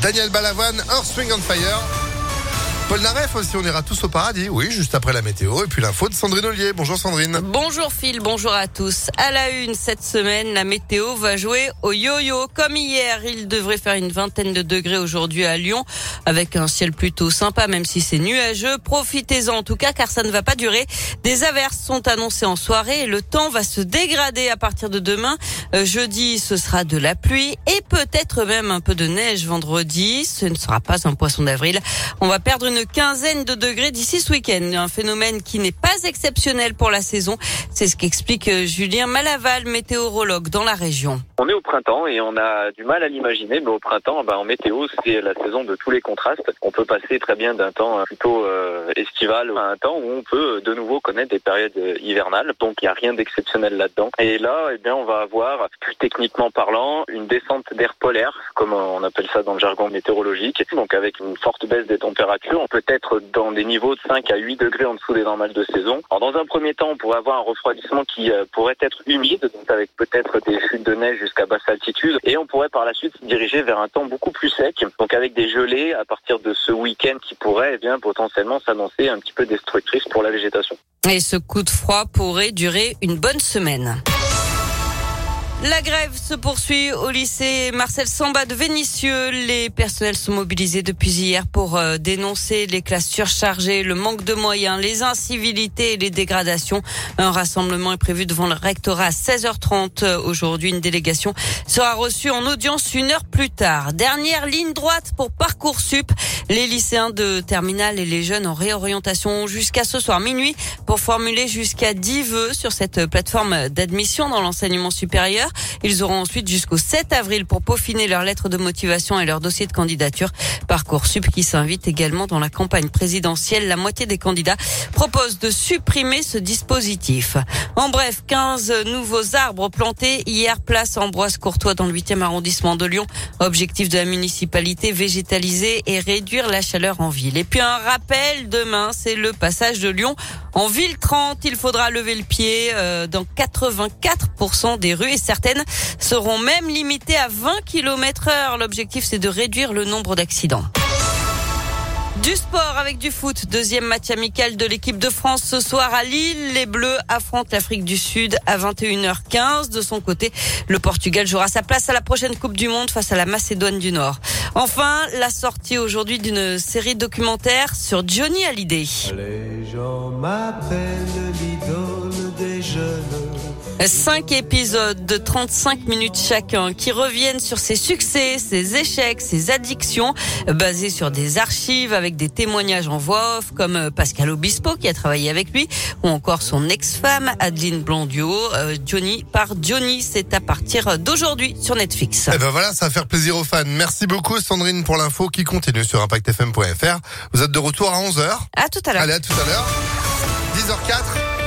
Daniel Balavoine, Earth Swing on Fire. Paul Naref aussi, on ira tous au paradis, oui, juste après la météo. Et puis l'info de Sandrine Ollier. Bonjour Sandrine. Bonjour Phil, bonjour à tous. À la une, cette semaine, la météo va jouer au yo-yo. Comme hier, il devrait faire une vingtaine de degrés aujourd'hui à Lyon, avec un ciel plutôt sympa, même si c'est nuageux. Profitez-en en tout cas, car ça ne va pas durer. Des averses sont annoncées en soirée le temps va se dégrader à partir de demain. Euh, jeudi, ce sera de la pluie et peut-être même un peu de neige vendredi. Ce ne sera pas un poisson d'avril. On va perdre une une quinzaine de degrés d'ici ce week-end. Un phénomène qui n'est pas exceptionnel pour la saison. C'est ce qu'explique euh, Julien Malaval, météorologue dans la région. On est au printemps et on a du mal à l'imaginer, mais au printemps, ben, en météo, c'est la saison de tous les contrastes. On peut passer très bien d'un temps plutôt euh, estival à un temps où on peut de nouveau connaître des périodes hivernales. Donc il n'y a rien d'exceptionnel là-dedans. Et là, eh bien, on va avoir, plus techniquement parlant, une descente d'air polaire, comme on appelle ça dans le jargon météorologique. Donc avec une forte baisse des températures, peut-être dans des niveaux de 5 à 8 degrés en dessous des normales de saison. Alors dans un premier temps, on pourrait avoir un refroidissement qui euh, pourrait être humide, donc avec peut-être des chutes de neige jusqu'à basse altitude, et on pourrait par la suite se diriger vers un temps beaucoup plus sec, donc avec des gelées à partir de ce week-end qui pourrait eh bien potentiellement s'annoncer un petit peu destructrice pour la végétation. Et ce coup de froid pourrait durer une bonne semaine. La grève se poursuit au lycée Marcel Samba de Vénissieux. Les personnels sont mobilisés depuis hier pour euh, dénoncer les classes surchargées, le manque de moyens, les incivilités et les dégradations. Un rassemblement est prévu devant le rectorat à 16h30. Aujourd'hui, une délégation sera reçue en audience une heure plus tard. Dernière ligne droite pour Parcoursup. Les lycéens de terminale et les jeunes en réorientation jusqu'à ce soir minuit pour formuler jusqu'à 10 vœux sur cette plateforme d'admission dans l'enseignement supérieur. Ils auront ensuite jusqu'au 7 avril pour peaufiner leur lettre de motivation et leur dossier de candidature. Parcoursup qui s'invite également dans la campagne présidentielle. La moitié des candidats propose de supprimer ce dispositif. En bref, 15 nouveaux arbres plantés hier place Ambroise Courtois dans le 8e arrondissement de Lyon. Objectif de la municipalité, végétaliser et réduire la chaleur en ville. Et puis un rappel, demain, c'est le passage de Lyon en ville 30. Il faudra lever le pied euh, dans 84% des rues et certaines seront même limitées à 20 km heure. L'objectif, c'est de réduire le nombre d'accidents. Du sport avec du foot. Deuxième match amical de l'équipe de France ce soir à Lille. Les Bleus affrontent l'Afrique du Sud à 21h15. De son côté, le Portugal jouera sa place à la prochaine Coupe du Monde face à la Macédoine du Nord. Enfin, la sortie aujourd'hui d'une série documentaire sur Johnny Hallyday. Les gens m'appellent. Cinq épisodes de 35 minutes chacun qui reviennent sur ses succès, ses échecs, ses addictions, basés sur des archives avec des témoignages en voix off comme Pascal Obispo qui a travaillé avec lui ou encore son ex-femme Adeline Blondio. Euh, Johnny par Johnny, c'est à partir d'aujourd'hui sur Netflix. Eh ben voilà, ça va faire plaisir aux fans. Merci beaucoup Sandrine pour l'info qui continue sur impactfm.fr. Vous êtes de retour à 11h. À tout à l'heure. Allez, à tout à l'heure. 10h04.